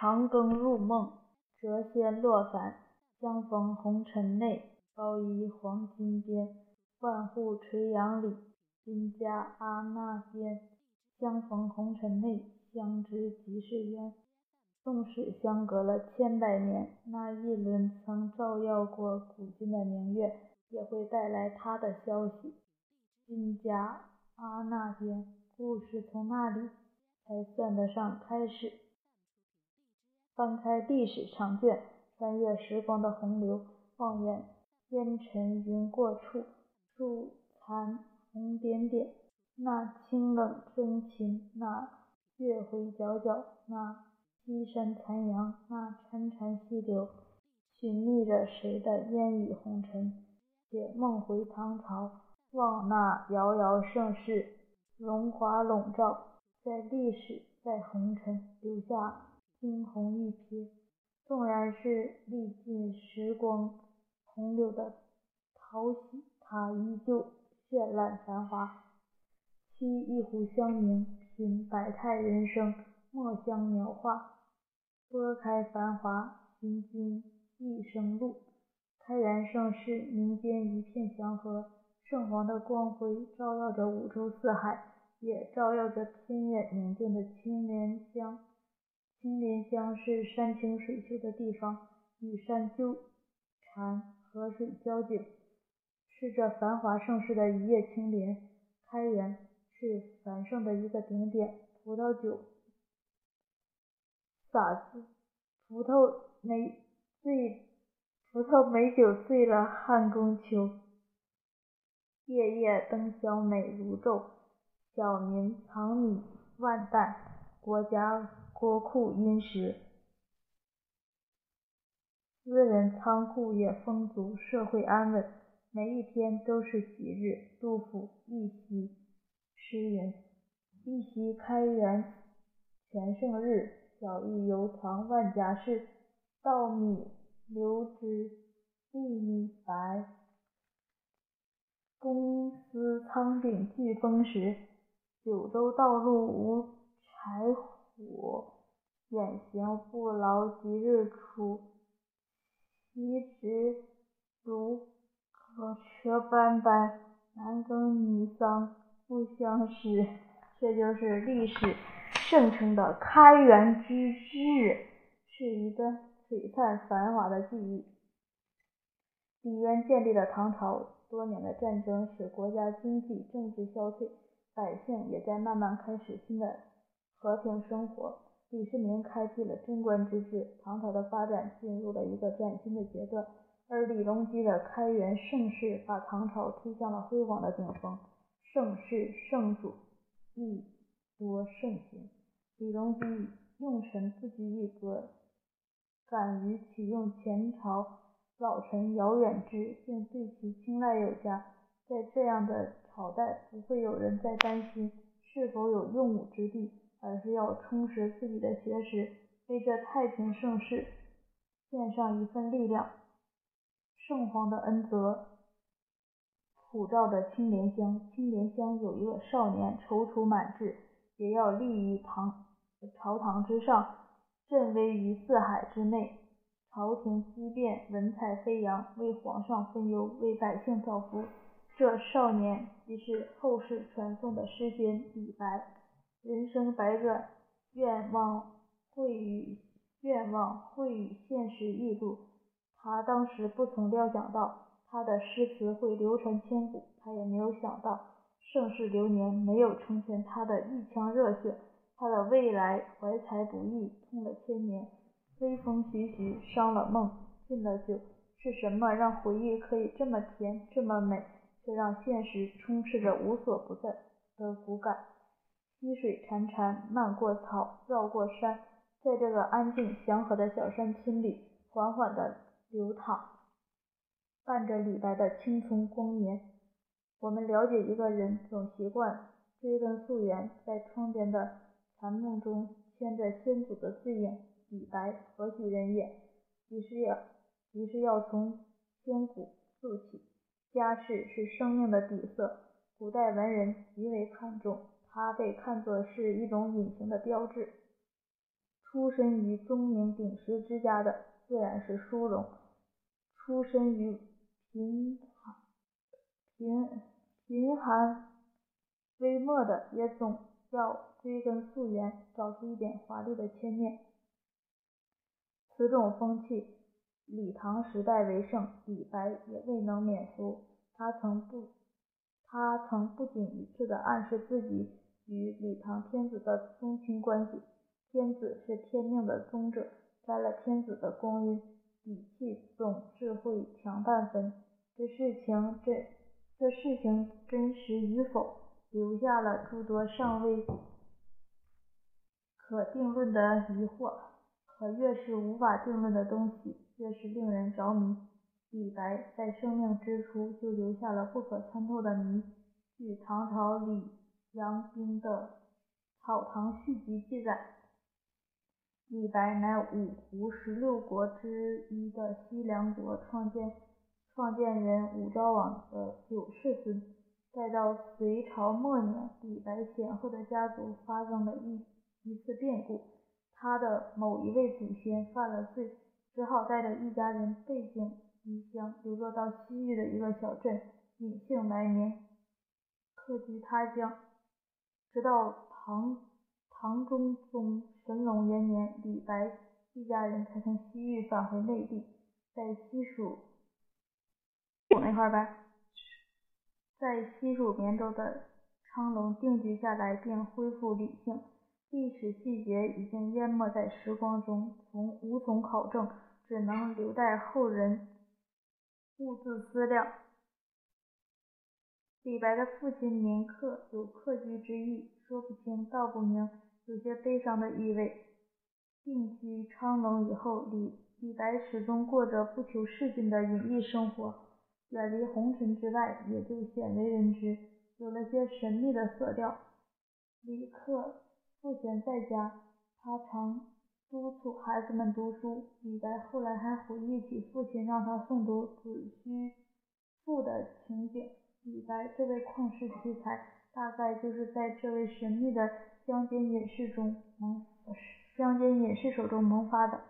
长庚入梦，谪仙落凡。相逢红尘内，高衣黄金边。万户垂杨里，君家阿那边。相逢红尘内，相知即是缘。纵使相隔了千百年，那一轮曾照耀过古今的明月，也会带来他的消息。君家阿那边，故事从那里才算得上开始？翻开历史长卷，穿越时光的洪流，望眼烟尘云过处，树残红点点。那清冷真情，那月回皎皎，那西山残阳，那潺潺溪流，寻觅着谁的烟雨红尘？且梦回唐朝，望那遥遥盛世，荣华笼罩在历史，在红尘留下。惊鸿一瞥，纵然是历尽时光洪流的淘洗，它依旧绚烂繁华。沏一壶香茗，品百态人生，墨香描画，拨开繁华，寻君一生路。开元盛世，民间一片祥和，圣皇的光辉照耀着五洲四海，也照耀着偏远宁静的青莲乡。青莲乡是山清水秀的地方，与山纠缠，河水交景，是这繁华盛世的一叶青莲。开元是繁盛的一个顶点，葡萄酒洒子，葡萄美醉，葡萄美酒醉了汉宫秋。夜夜灯宵美如昼，小民藏米万担，国家。国库殷实，私人仓库也丰足，社会安稳，每一天都是吉日。杜甫一夕诗云：“一夕开元全盛日，小邑犹藏万家室。稻米流脂粒米白，公司仓顶俱丰实。九州道路无柴火。”远行不劳即日出，其直如可车斑斑。男耕女桑不相识。这就是历史盛称的开元之治，是一个璀璨繁华的记忆。李渊建立了唐朝，多年的战争使国家经济政治消退，百姓也在慢慢开始新的和平生活。李世民开辟了贞观之治，唐朝的发展进入了一个崭新的阶段。而李隆基的开元盛世把唐朝推向了辉煌的顶峰。盛世盛主亦多盛行。李隆基用臣不拘一格，敢于启用前朝老臣姚远之，并对其青睐有加。在这样的朝代，不会有人再担心是否有用武之地。而是要充实自己的学识，为这太平盛世献上一份力量。圣皇的恩泽普照着青莲乡，青莲乡有一个少年踌躇满志，也要立于堂朝堂之上，振威于四海之内。朝廷激变，文采飞扬，为皇上分忧，为百姓造福。这少年即是后世传颂的诗仙李白。人生百转，愿望会与愿望会与现实异度。他当时不曾料想到他的诗词会流传千古，他也没有想到盛世流年没有成全他的一腔热血。他的未来怀才不遇，痛了千年。微风徐徐，伤了梦，进了酒。是什么让回忆可以这么甜，这么美，却让现实充斥着无所不在的骨感？溪水潺潺，漫过草，绕过山，在这个安静祥和的小山村里，缓缓地流淌，伴着李白的青葱光年。我们了解一个人，总习惯追根溯源，在窗边的残梦中牵着先祖的字影。李白何许人也？于是要，于是要从千古溯起。家世是生命的底色，古代文人极为看重。它被看作是一种隐形的标志。出身于钟鸣鼎食之家的自然是殊荣；出身于贫寒贫贫寒微末的，也总要追根溯源，找出一点华丽的牵念。此种风气，李唐时代为盛，李白也未能免俗。他曾不，他曾不仅一次的暗示自己与李唐天子的宗亲关系。天子是天命的宗者，沾了天子的光晕，底气总是会强半分。这事情真，这事情真实与否，留下了诸多尚未可定论的疑惑。可越是无法定论的东西，越是令人着迷。李白在生命之初就留下了不可参透的谜。据唐朝李阳冰的《草堂续集》记载。李白乃五胡十六国之一的西凉国创建创建人武昭王的九世孙。再到隋朝末年，李白显赫的家族发生了一一次变故，他的某一位祖先犯了罪，只好带着一家人背井离乡，流落到西域的一个小镇，隐姓埋名，客居他乡，直到唐。唐中宗神龙元年，李白一家人才从西域返回内地，在西蜀那块儿呗在西蜀绵州的昌隆定居下来，并恢复理性。历史细节已经淹没在时光中，从无从考证，只能留待后人兀自思量。李白的父亲名客，有客居之意，说不清道不明。有些悲伤的意味。定居昌隆以后，李李白始终过着不求世进的隐逸生活，远离红尘之外，也就鲜为人知，有了些神秘的色调。李克赋闲在家，他常督促孩子们读书。李白后来还回忆起父亲让他诵读《子虚赋》的情景。李白这位旷世奇才，大概就是在这位神秘的。乡间隐士中萌，乡间隐士手中萌发的。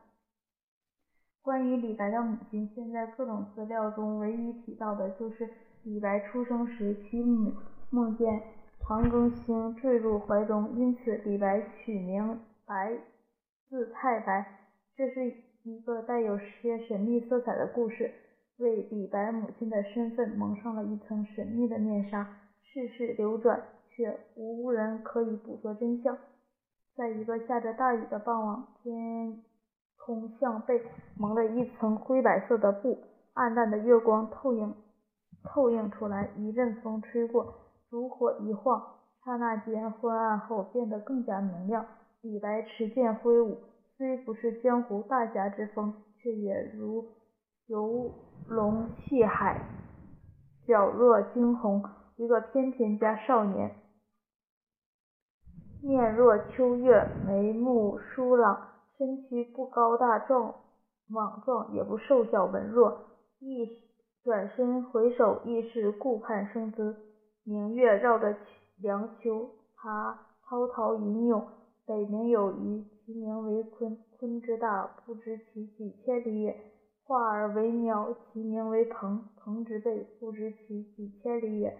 关于李白的母亲，现在各种资料中唯一提到的就是李白出生时，其母梦见长庚星坠入怀中，因此李白取名白，字太白。这是一个带有些神秘色彩的故事，为李白母亲的身份蒙上了一层神秘的面纱。世事流转。却无人可以捕捉真相。在一个下着大雨的傍晚，天空向背蒙了一层灰白色的布，暗淡的月光透映透映出来。一阵风吹过，烛火一晃，刹那间昏暗后变得更加明亮。李白持剑挥舞，虽不是江湖大侠之风，却也如游龙戏海，皎若惊鸿。一个翩翩家少年。面若秋月，眉目疏朗，身躯不高大壮莽壮，也不瘦小文弱。一转身回首，亦是顾盼生姿。明月绕着凉丘，他滔滔吟咏。北冥有鱼，其名为鲲。鲲之大，不知其几千里也；化而为鸟，其名为鹏。鹏之背，不知其几千里也；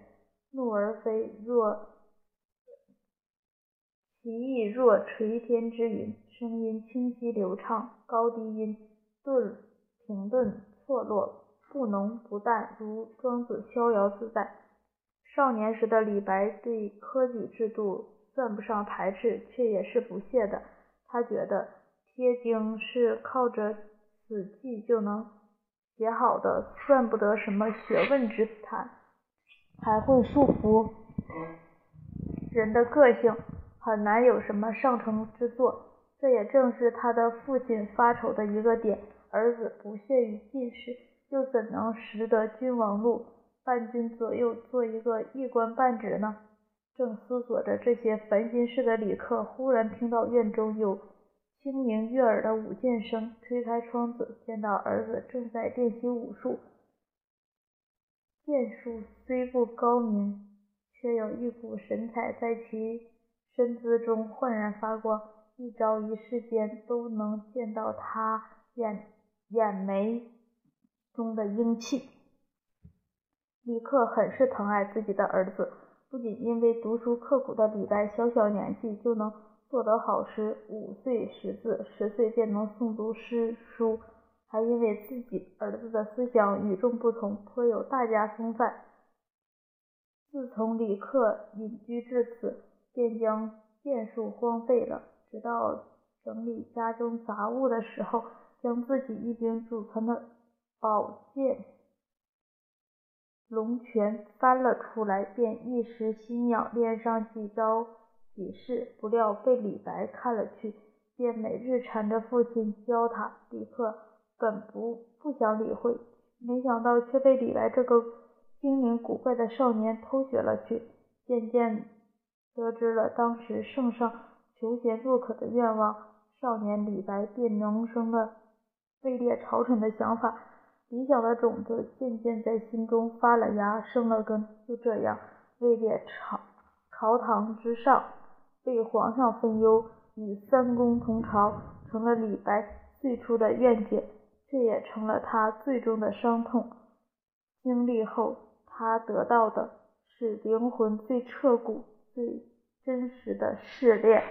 怒而飞，若。其翼若垂天之云，声音清晰流畅，高低音顿停顿错落，不浓不淡，如庄子逍遥自在。少年时的李白对科举制度算不上排斥，却也是不屑的。他觉得贴经是靠着死记就能写好的，算不得什么学问之谈，还会束缚人的个性。很难有什么上乘之作，这也正是他的父亲发愁的一个点。儿子不屑于进士，又怎能识得君王路，伴君左右，做一个一官半职呢？正思索着这些烦心事的李克，忽然听到院中有清明悦耳的舞剑声，推开窗子，见到儿子正在练习武术。剑术虽不高明，却有一股神采在其。身姿中焕然发光，一朝一世间都能见到他眼眼眉中的英气。李克很是疼爱自己的儿子，不仅因为读书刻苦的李白小小年纪就能做得好诗，五岁识字，十岁便能诵读诗书，还因为自己儿子的思想与众不同，颇有大家风范。自从李克隐居至此，便将剑术荒废了，直到整理家中杂物的时候，将自己一柄祖传的宝剑。龙泉翻了出来，便一时心痒，练上几招几式，不料被李白看了去，便每日缠着父亲教他。李克本不不想理会，没想到却被李白这个精灵古怪的少年偷学了去。渐渐得知了当时圣上求贤若渴的愿望，少年李白便萌生了位列朝臣的想法。理想的种子渐渐在心中发了芽，生了根。就这样，位列朝朝堂之上，为皇上分忧，与三公同朝，成了李白最初的愿景，却也成了他最终的伤痛。经历后，他得到的是灵魂最彻骨、最真实的试炼。